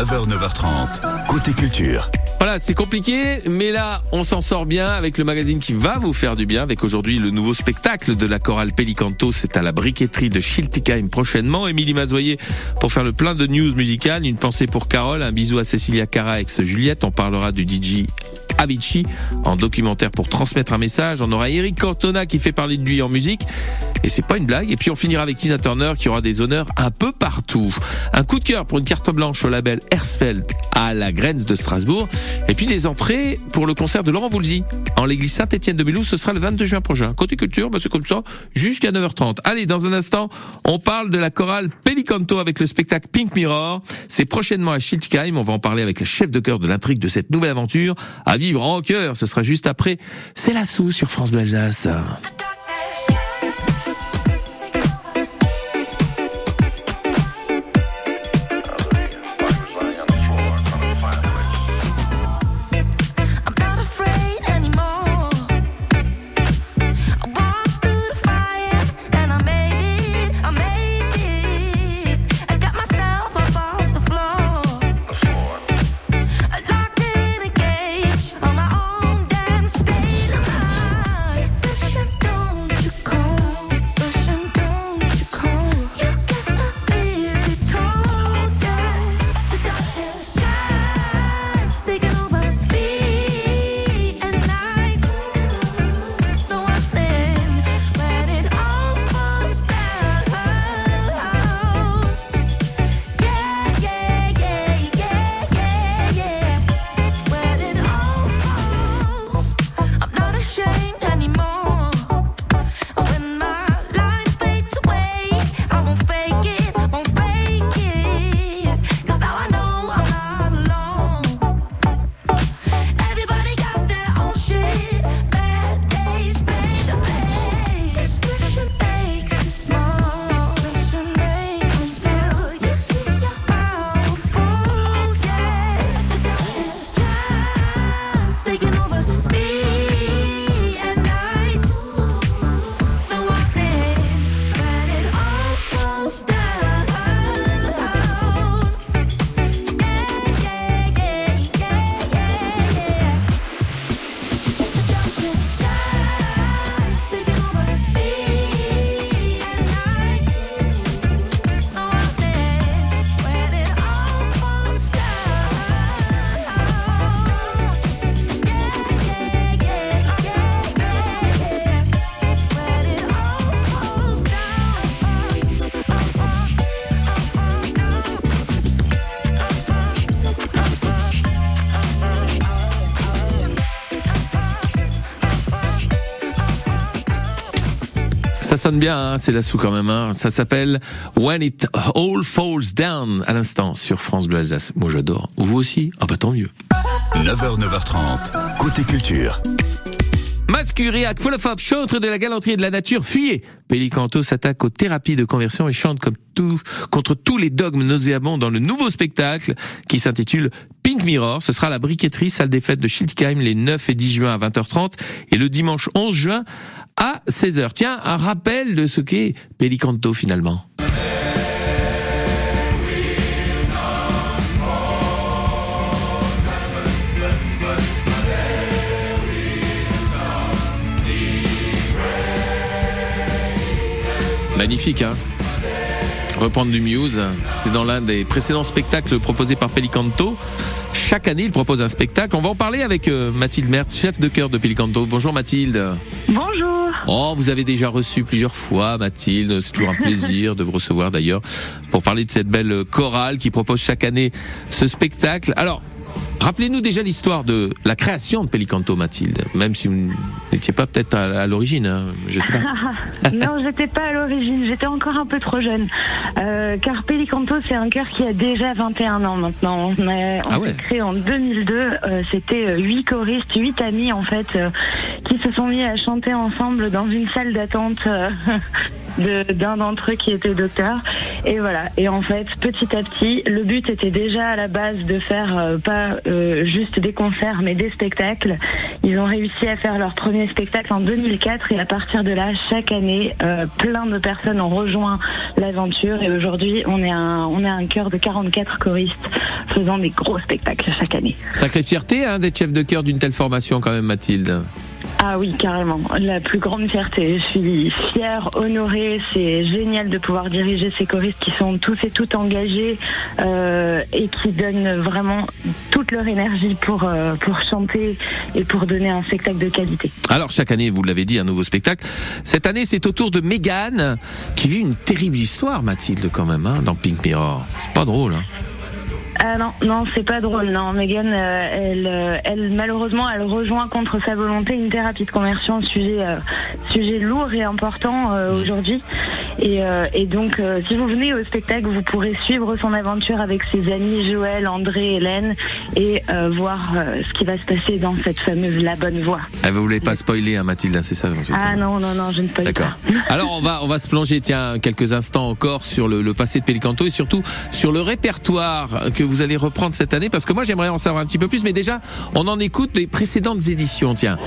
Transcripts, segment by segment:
9h, 9h30. Côté culture. Voilà, c'est compliqué, mais là, on s'en sort bien avec le magazine qui va vous faire du bien, avec aujourd'hui le nouveau spectacle de la chorale Pelicanto. C'est à la briqueterie de Schiltigheim prochainement. Émilie Mazoyer pour faire le plein de news musicales. Une pensée pour Carole, un bisou à Cécilia Cara ex Juliette. On parlera du DJ Avicii en documentaire pour transmettre un message. On aura Eric Cortona qui fait parler de lui en musique. Et c'est pas une blague. Et puis on finira avec Tina Turner qui aura des honneurs un peu partout. Un coup de cœur pour une carte blanche au label Hersfeld à la Grenze de Strasbourg. Et puis les entrées pour le concert de Laurent Voulzy en l'église Saint-Étienne de Mulhouse, ce sera le 22 juin prochain. Côté culture, bah c'est comme ça, jusqu'à 9h30. Allez, dans un instant, on parle de la chorale Pelicanto avec le spectacle Pink Mirror. C'est prochainement à Schiltigheim. On va en parler avec le chef de chœur de l'intrigue de cette nouvelle aventure. Ce sera juste après. C'est la sous sur France Bleu Alsace. Ça sonne bien, hein, c'est la sous quand même. Hein. Ça s'appelle When It All Falls Down à l'instant sur France Bleu Alsace. Moi j'adore. Vous aussi? Ah bah tant mieux. 9h, 9h30. Côté culture. Mascuriac, Folofop, chantre de la galanterie et de la nature, fuyez Pélicanto s'attaque aux thérapies de conversion et chante comme tout, contre tous les dogmes nauséabonds dans le nouveau spectacle qui s'intitule Pink Mirror. Ce sera la briqueterie, salle des fêtes de Schiltigheim les 9 et 10 juin à 20h30 et le dimanche 11 juin à 16h. Tiens, un rappel de ce qu'est Pélicanto finalement. Magnifique, hein Reprendre du Muse, c'est dans l'un des précédents spectacles proposés par Pelicanto. Chaque année, il propose un spectacle. On va en parler avec euh, Mathilde Mertz, chef de chœur de Pelicanto. Bonjour Mathilde. Bonjour. Oh, vous avez déjà reçu plusieurs fois Mathilde. C'est toujours un plaisir de vous recevoir d'ailleurs pour parler de cette belle chorale qui propose chaque année ce spectacle. Alors, rappelez-nous déjà l'histoire de la création de Pelicanto, Mathilde. Même si vous n'étiez pas peut-être à, à l'origine, hein, je sais pas. non, j'étais pas à l'origine, j'étais encore un peu trop jeune. Euh, car Pelicanto, c'est un chœur qui a déjà 21 ans maintenant. On, a, Ah ouais. créé en 2002. euh, C'était euh, huit choristes, huit amis en fait, euh, qui se sont mis à chanter ensemble dans une salle d'attente. d'un d'entre eux qui était docteur. Et voilà. Et en fait, petit à petit, le but était déjà à la base de faire euh, pas euh, juste des concerts, mais des spectacles. Ils ont réussi à faire leur premier spectacle en 2004 et à partir de là, chaque année, euh, plein de personnes ont rejoint l'aventure. Et aujourd'hui, on est un, on est un chœur de 44 choristes faisant des gros spectacles chaque année. Sacrée fierté hein, d'être chef de chœur d'une telle formation quand même, Mathilde. Ah oui, carrément. La plus grande fierté. Je suis fière, honorée. C'est génial de pouvoir diriger ces choristes qui sont tous et toutes engagés euh, et qui donnent vraiment toute leur énergie pour, euh, pour chanter et pour donner un spectacle de qualité. Alors chaque année, vous l'avez dit, un nouveau spectacle. Cette année, c'est au tour de Mégane qui vit une terrible histoire, Mathilde, quand même, hein, dans Pink Mirror. C'est pas drôle. Hein. Ah non, non, c'est pas drôle. Non, Megan, euh, elle, euh, elle, malheureusement, elle rejoint contre sa volonté une thérapie de conversion, sujet, euh, sujet lourd et important euh, aujourd'hui. Et, euh, et donc, euh, si vous venez au spectacle, vous pourrez suivre son aventure avec ses amis Joël, André, Hélène, et euh, voir euh, ce qui va se passer dans cette fameuse La Bonne Voix. Eh, vous voulez pas spoiler, hein, Mathilde, hein, c'est ça Ah non, non, non, je ne peux D'accord. Alors on va on va se plonger tiens quelques instants encore sur le, le passé de Pélicanto et surtout sur le répertoire que vous allez reprendre cette année parce que moi j'aimerais en savoir un petit peu plus mais déjà on en écoute des précédentes éditions tiens.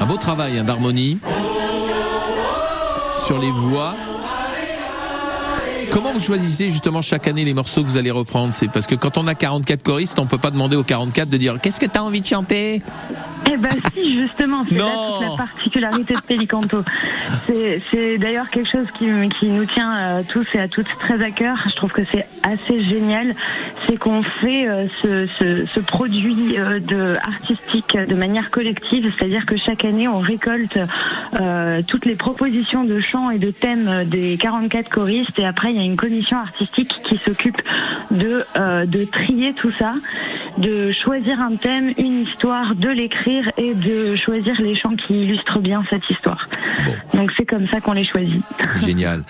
Un beau travail hein, d'harmonie sur les voix. Comment vous choisissez justement chaque année les morceaux que vous allez reprendre? C'est parce que quand on a 44 choristes, on peut pas demander aux 44 de dire qu'est-ce que tu as envie de chanter? Eh ben si, justement, c'est là toute la particularité de Pélicanto. C'est, d'ailleurs quelque chose qui, qui nous tient euh, tous et à toutes très à cœur. Je trouve que c'est assez génial. C'est qu'on fait euh, ce, ce, ce produit euh, de, artistique de manière collective, c'est-à-dire que chaque année, on récolte euh, toutes les propositions de chants et de thèmes des 44 choristes et après, il y a une commission artistique qui s'occupe de, euh, de trier tout ça, de choisir un thème, une histoire, de l'écrire et de choisir les chants qui illustrent bien cette histoire. Donc c'est comme ça qu'on les choisit. Génial.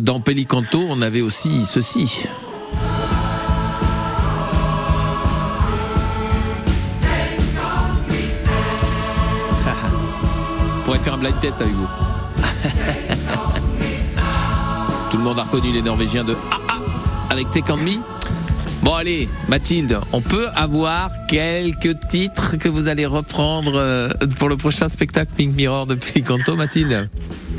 Dans Pélicanto, on avait aussi ceci. On pourrait faire un blind test avec vous. Monde a reconnu les Norvégiens de Ah avec Take On Me. Bon allez, Mathilde, on peut avoir quelques titres que vous allez reprendre euh, pour le prochain spectacle Pink Mirror de Pélicanto, Mathilde?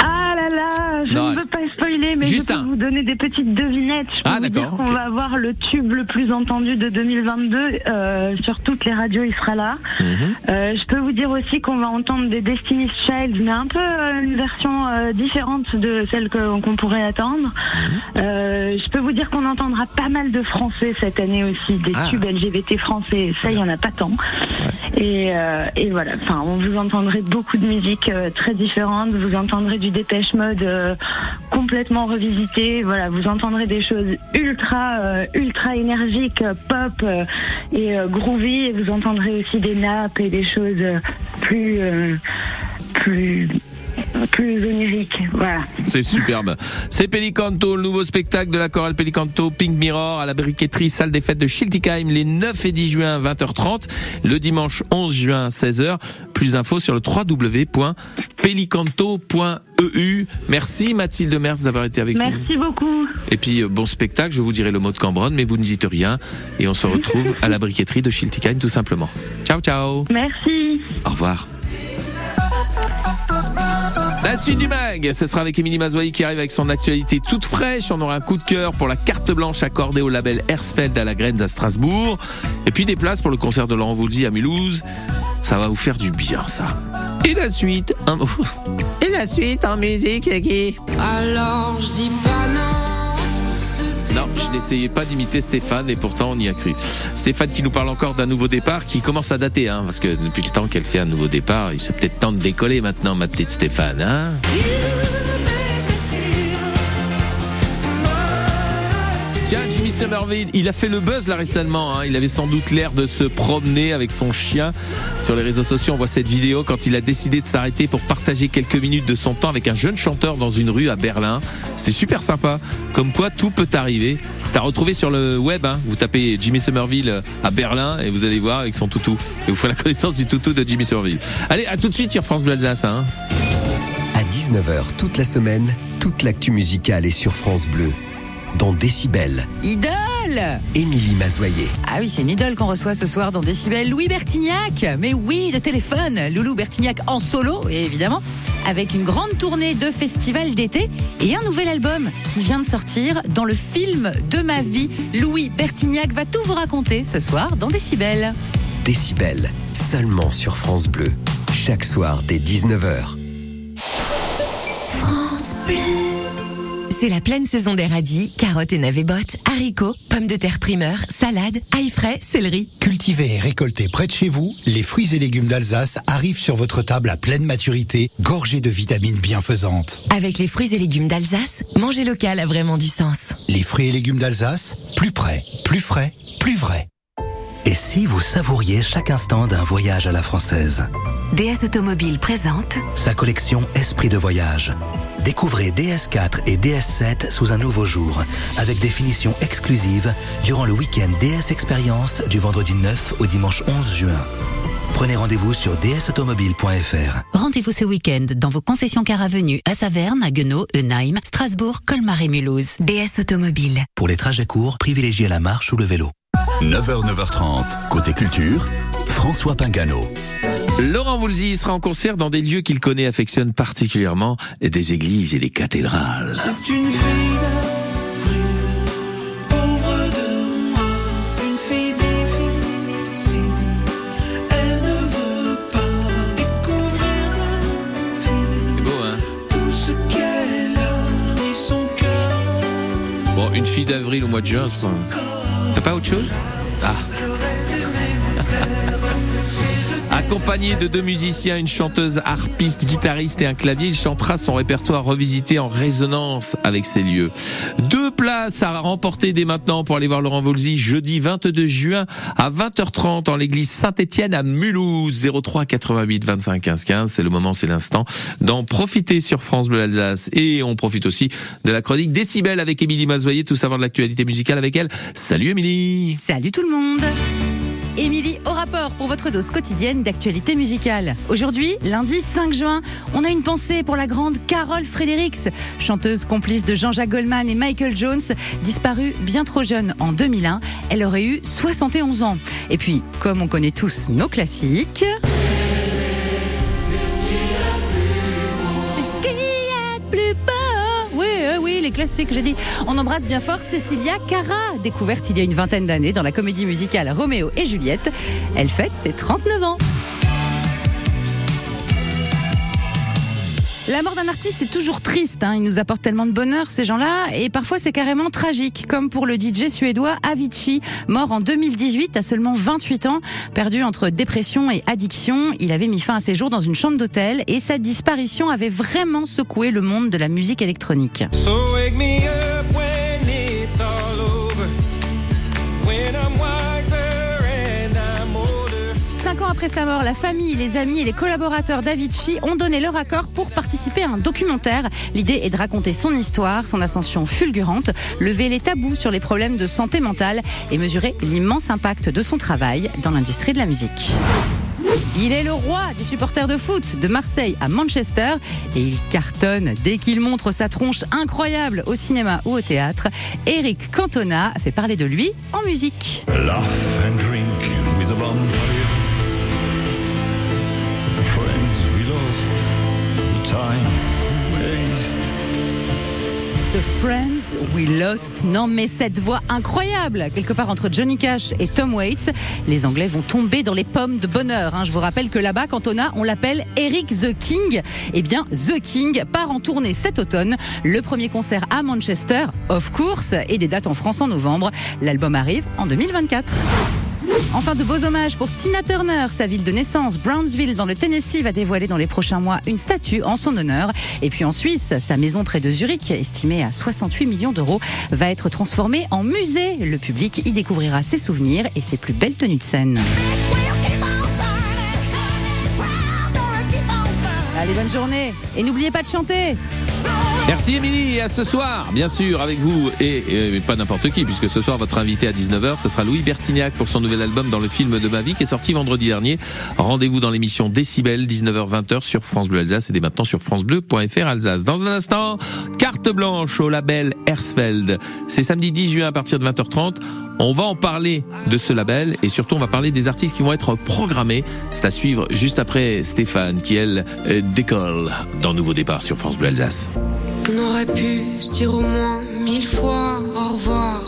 Ah là là, je Non, ne veux pas spoiler, mais juste je peux un. vous donner des petites devinettes. Je peux Ah, vous dire qu'on va avoir le tube le plus entendu de 2022 euh, sur toutes les radios, il sera là. Mhm. Euh, je peux vous dire aussi qu'on va entendre des Destiny's Child, mais un peu euh, une version euh, différente de celle que- qu'on pourrait attendre. Mhm. Euh, je peux vous dire qu'on entendra pas mal de français cette année aussi, des Ah. tubes LGBT français. Ça, il y en a pas tant. Et, euh, et voilà, enfin, on vous entendrez beaucoup de musique très différente. Vous entendrez du Dépêche Mode complètement revisité. Voilà, vous entendrez des choses ultra, euh, ultra énergiques, euh, pop euh, et groovy. Et vous entendrez aussi des nappes et des choses plus, plus, plus oniriques. Voilà. C'est superbe. C'est Pélicanto, le nouveau spectacle de la chorale Pélicanto, Pink Mirror, à la briqueterie salle des fêtes de Schiltigheim, les 9 et 10 juin, 20h30, le dimanche 11 juin, 16h. Plus d'infos sur le www.pelicanto.eu. Merci Mathilde Merz d'avoir été avec nous. Merci beaucoup. Et puis, euh, bon spectacle, je vous dirai le mot de Cambronne, mais vous ne dites rien. Et on se retrouve à la briqueterie de Schiltigheim, tout simplement. Ciao, ciao. Merci. Au revoir. La suite du mag, ce sera avec Émilie Mazoyer qui arrive avec son actualité toute fraîche. On aura un coup de cœur pour la carte blanche accordée au label Hersfeld à la Grenze à Strasbourg. Et puis des places pour le concert de Laurent Voulzy à Mulhouse. Ça va vous faire du bien, ça. Et la suite, un... Et la suite en musique, qui? Alors je dis pas je n'essayais pas d'imiter Stéphane et pourtant on y a cru. Stéphane qui nous parle encore d'un nouveau départ qui commence à dater, hein, parce que depuis le temps qu'elle fait un nouveau départ, il serait peut-être temps de décoller maintenant, ma petite Stéphane. Hein Jimmy Somerville, il a fait le buzz là récemment. hein. Il avait sans doute l'air de se promener avec son chien. Sur les réseaux sociaux, on voit cette vidéo quand il a décidé de s'arrêter pour partager quelques minutes de son temps avec un jeune chanteur dans une rue à Berlin. C'était super sympa. Comme quoi, tout peut arriver. C'est à retrouver sur le web. hein. Vous tapez Jimmy Somerville à Berlin et vous allez voir avec son toutou. Et vous ferez la connaissance du toutou de Jimmy Somerville. Allez, à tout de suite sur France Bleu Alsace. hein. À 19h toute la semaine, toute l'actu musicale est sur France Bleu. Dans Décibel, Idole Émilie Mazoyer. Ah oui, c'est une idole qu'on reçoit ce soir dans Décibel. Louis Bertignac Mais oui, de téléphone Loulou Bertignac en solo, évidemment, avec une grande tournée de festivals d'été et un nouvel album qui vient de sortir dans le film de ma vie. Louis Bertignac va tout vous raconter ce soir dans Décibel. Décibel, seulement sur France Bleu. Chaque soir dès 19h. C'est la pleine saison des radis, carottes et navets bottes, haricots, pommes de terre primeur, salades, ail frais, céleri. Cultivés et récoltés près de chez vous, les fruits et légumes d'Alsace arrivent sur votre table à pleine maturité, gorgés de vitamines bienfaisantes. Avec les fruits et légumes d'Alsace, manger local a vraiment du sens. Les fruits et légumes d'Alsace, plus près, plus frais, plus vrai. Et si vous savouriez chaque instant d'un voyage à la française DS Automobile présente Sa collection Esprit de voyage. Découvrez DS4 et DS7 sous un nouveau jour, avec des finitions exclusives durant le week-end DS Experience du vendredi 9 au dimanche 11 juin. Prenez rendez-vous sur dsautomobile.fr. Rendez-vous ce week-end dans vos concessions car avenue à Saverne, à Guenau, Eunheim, Strasbourg, Colmar et Mulhouse. DS Automobile. Pour les trajets courts, privilégiez la marche ou le vélo. 9h, 9h30, côté culture, François Pingano. Laurent Voulzy sera en concert dans des lieux qu'il connaît et affectionne particulièrement, des églises et des cathédrales. C'est une fille hein? Bon, une fille d'avril au mois de juin, ça- t'as pas autre chose Ah Accompagné de deux musiciens, une chanteuse, harpiste, guitariste et un clavier, il chantera son répertoire revisité en résonance avec ces lieux. Deux places à remporter dès maintenant pour aller voir Laurent Voulzy jeudi 22 juin à 20h30 en l'église Saint-Étienne à Mulhouse 03 88 25 15 15. C'est le moment, c'est l'instant d'en profiter sur France Bleu Alsace et on profite aussi de la chronique Décibel avec Émilie Mazoyer, tout savoir de l'actualité musicale avec elle. Salut Émilie. Salut tout le monde Émilie au rapport pour votre dose quotidienne d'actualité musicale. Aujourd'hui, lundi 5 juin, on a une pensée pour la grande Carole Fredericks, chanteuse complice de Jean-Jacques Goldman et Michael Jones, disparue bien trop jeune en 2001. Elle aurait eu 71 ans. Et puis, comme on connaît tous nos classiques... les classiques, j'ai dit. On embrasse bien fort Cecilia Cara, découverte il y a une vingtaine d'années dans la comédie musicale Roméo et Juliette. Elle fête ses 39 ans. La mort d'un artiste, c'est toujours triste. Hein. Il nous apporte tellement de bonheur, ces gens-là. Et parfois, c'est carrément tragique. Comme pour le DJ suédois Avicii, mort en 2018 à seulement 28 ans. Perdu entre dépression et addiction, il avait mis fin à ses jours dans une chambre d'hôtel. Et sa disparition avait vraiment secoué le monde de la musique électronique. Après sa mort, la famille, les amis et les collaborateurs d'Avicii ont donné leur accord pour participer à un documentaire. L'idée est de raconter son histoire, son ascension fulgurante, lever les tabous sur les problèmes de santé mentale et mesurer l'immense impact de son travail dans l'industrie de la musique. Il est le roi des supporters de foot de Marseille à Manchester et il cartonne dès qu'il montre sa tronche incroyable au cinéma ou au théâtre. Eric Cantona fait parler de lui en musique. Laugh and drink with a Friends We Lost. Non mais cette voix incroyable, quelque part entre Johnny Cash et Tom Waits, les Anglais vont tomber dans les pommes de bonheur. hein. Je vous rappelle que là-bas, Cantona, on l'appelle Eric the King. Eh bien, The King part en tournée cet automne. Le premier concert à Manchester, of course, et des dates en France en novembre. L'album arrive en 2024. Enfin, de beaux hommages pour Tina Turner. Sa ville de naissance, Brownsville, dans le Tennessee, va dévoiler dans les prochains mois une statue en son honneur. Et puis en Suisse, sa maison près de Zurich, estimée à 68 millions d'euros, va être transformée en musée. Le public y découvrira ses souvenirs et ses plus belles tenues de scène. Allez, bonne journée. Et n'oubliez pas de chanter. Merci Émilie à ce soir, bien sûr, avec vous et, et pas n'importe qui, puisque ce soir votre invité à 19h, ce sera Louis Bertignac pour son nouvel album dans le film de ma vie qui est sorti vendredi dernier. Rendez-vous dans l'émission Décibel, 19h-20h sur France Bleu Alsace et dès maintenant sur francebleu.fr Alsace. Dans un instant, carte blanche au label Hersfeld. C'est samedi 10 juin à partir de 20h30. On va en parler de ce label et surtout on va parler des artistes qui vont être programmés. C'est à suivre juste après Stéphane qui elle euh, décolle dans Nouveau Départ sur France Bleu Alsace. On aurait pu se dire au moins mille fois au revoir.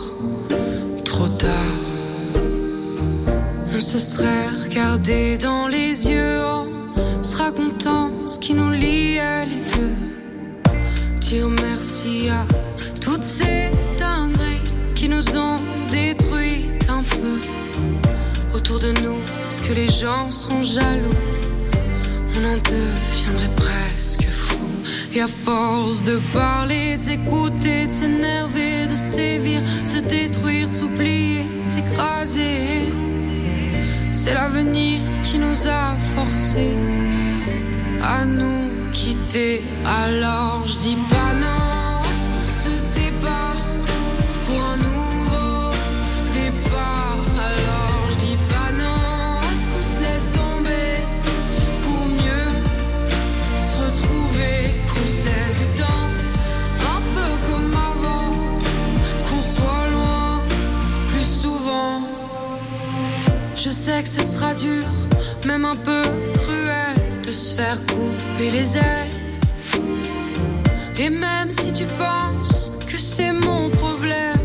Trop tard. On se serait regardé dans les yeux en se racontant ce qui nous liait les deux. Dire merci à toutes ces dingueries qui nous ont détruites un peu. Autour de nous, est-ce que les gens sont jaloux? On en deviendrait fou. Et à force de parler, de s'écouter, de s'énerver, de sévir, de se détruire, de s'oublier, de s'écraser. C'est l'avenir qui nous a forcés à nous quitter. Alors je dis pas non, un peu cruel, de se faire couper les ailes. Et même si tu penses que c'est mon problème,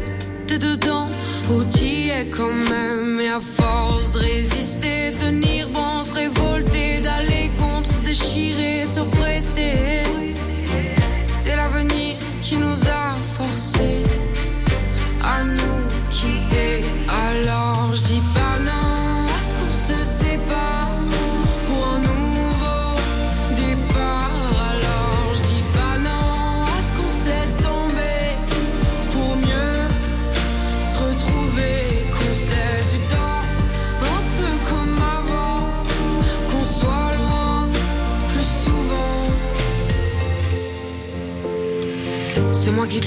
t'es dedans, ou t'y es quand même. Et à force de résister, tenir bon, se révolter, d'aller contre, se déchirer, s'oppresser.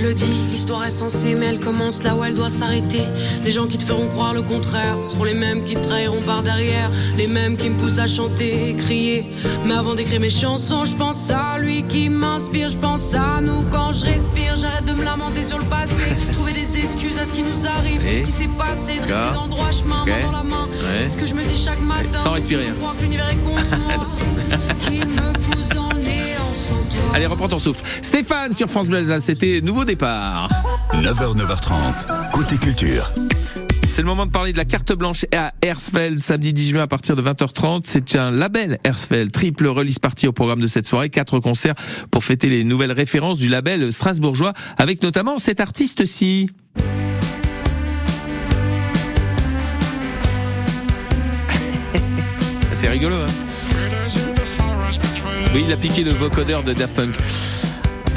Le dis, l'histoire est censée, mais elle commence là où elle doit s'arrêter. Les gens qui te feront croire le contraire seront les mêmes qui te trahiront par derrière, les mêmes qui me poussent à chanter et crier. Mais avant d'écrire mes chansons, je pense à lui qui m'inspire, je pense à nous quand je respire. J'arrête de me lamenter sur le passé, trouver des excuses à ce qui nous arrive, sur ce qui s'est passé, de rester D'accord. dans le droit chemin, main dans la main. Ouais. C'est ce que je me dis chaque matin. Sans respirer. Je crois que l'univers est contre moi, qui me pousse dans Allez, reprends ton souffle. Stéphane sur France Bleu Alsace, c'était Nouveau Départ. 9h, 9h30, côté culture. C'est le moment de parler de la carte blanche à Hersfeld, samedi 10 juin à partir de 20h30. C'est un label Hersfeld, triple release party au programme de cette soirée, quatre concerts pour fêter les nouvelles références du label strasbourgeois, avec notamment cet artiste-ci. C'est rigolo, hein? Oui, il a piqué le vocodeur de Daft.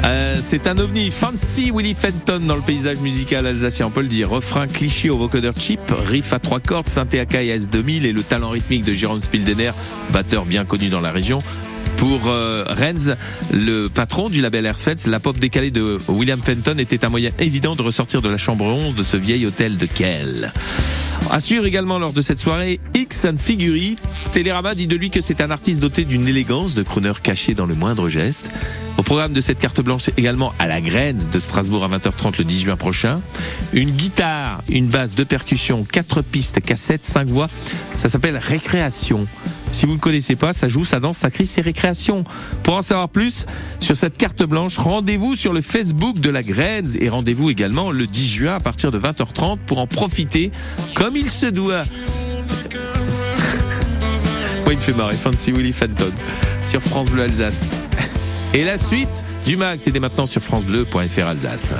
Euh, c'est un ovni fancy Willie Fenton dans le paysage musical alsacien, on peut le dire. Refrain cliché au vocodeur cheap, riff à trois cordes, synthé Akai S2000 et le talent rythmique de Jérôme Spildener, batteur bien connu dans la région. Pour euh, Renz, le patron du label Hersfeld, la pop décalée de William Fenton était un moyen évident de ressortir de la chambre 11 de ce vieil hôtel de Kell. Assure également lors de cette soirée X Figuri. Télérama dit de lui que c'est un artiste doté d'une élégance de crooner caché dans le moindre geste. Au programme de cette carte blanche également à la Graines de Strasbourg à 20h30 le 10 juin prochain. Une guitare, une basse de percussion, quatre pistes, cassettes, cinq voix. Ça s'appelle Récréation. Si vous ne connaissez pas, ça joue, ça danse, ça crie, c'est Récréation. Pour en savoir plus sur cette carte blanche, rendez-vous sur le Facebook de la Graines et rendez-vous également le 10 juin à partir de 20h30 pour en profiter comme il se doit. Moi, il me fait marrer. Fancy Willy Fenton sur France Bleu Alsace. Et la suite du mag, c'est maintenant sur FranceBleu.fr Alsace.